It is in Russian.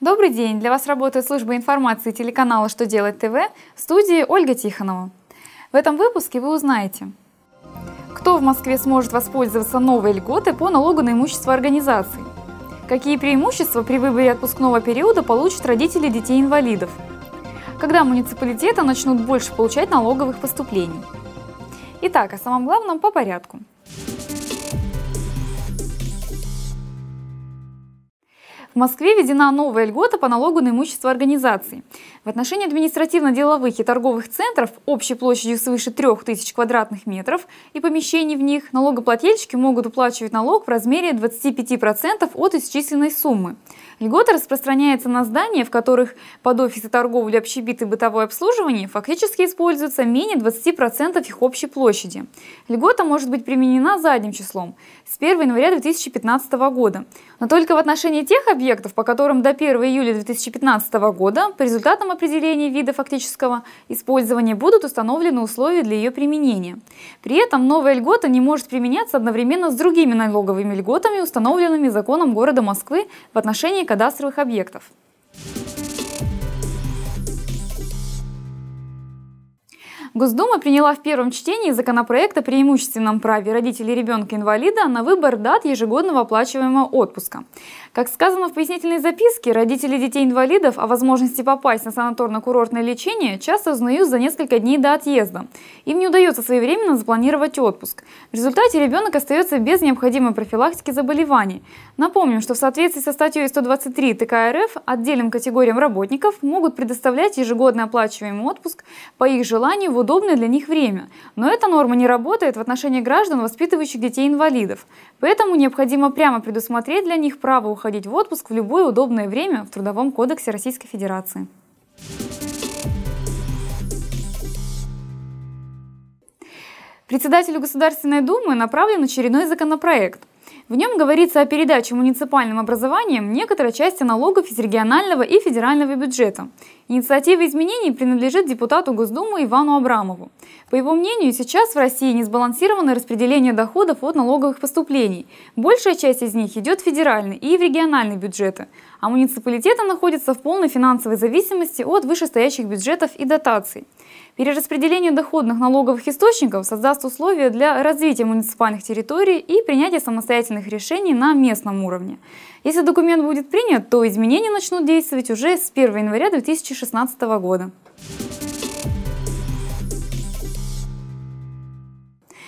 Добрый день! Для вас работает служба информации телеканала «Что делать ТВ» в студии Ольга Тихонова. В этом выпуске вы узнаете, кто в Москве сможет воспользоваться новой льготой по налогу на имущество организаций, какие преимущества при выборе отпускного периода получат родители детей-инвалидов, когда муниципалитеты начнут больше получать налоговых поступлений. Итак, о самом главном по порядку – Москве введена новая льгота по налогу на имущество организаций. В отношении административно-деловых и торговых центров общей площадью свыше 3000 квадратных метров и помещений в них налогоплательщики могут уплачивать налог в размере 25% от исчисленной суммы. Льгота распространяется на здания, в которых под офисы торговли, общепит и бытовое обслуживание фактически используется менее 20% их общей площади. Льгота может быть применена задним числом с 1 января 2015 года, но только в отношении тех объектов, по которым до 1 июля 2015 года по результатам определения вида фактического использования будут установлены условия для ее применения. При этом новая льгота не может применяться одновременно с другими налоговыми льготами, установленными законом города Москвы в отношении кадастровых объектов. Госдума приняла в первом чтении законопроект о преимущественном праве родителей ребенка-инвалида на выбор дат ежегодного оплачиваемого отпуска. Как сказано в пояснительной записке, родители детей-инвалидов о возможности попасть на санаторно-курортное лечение часто узнают за несколько дней до отъезда. Им не удается своевременно запланировать отпуск. В результате ребенок остается без необходимой профилактики заболеваний. Напомним, что в соответствии со статьей 123 ТК РФ отдельным категориям работников могут предоставлять ежегодный оплачиваемый отпуск по их желанию в удобное для них время. Но эта норма не работает в отношении граждан, воспитывающих детей-инвалидов. Поэтому необходимо прямо предусмотреть для них право уходить в отпуск в любое удобное время в Трудовом кодексе Российской Федерации. Председателю Государственной Думы направлен очередной законопроект – в нем говорится о передаче муниципальным образованиям некоторой части налогов из регионального и федерального бюджета. Инициатива изменений принадлежит депутату Госдумы Ивану Абрамову. По его мнению, сейчас в России не сбалансированное распределение доходов от налоговых поступлений. Большая часть из них идет в федеральный и в региональный бюджеты, а муниципалитеты находятся в полной финансовой зависимости от вышестоящих бюджетов и дотаций. Перераспределение доходных налоговых источников создаст условия для развития муниципальных территорий и принятия самостоятельных решений на местном уровне. Если документ будет принят, то изменения начнут действовать уже с 1 января 2016 года.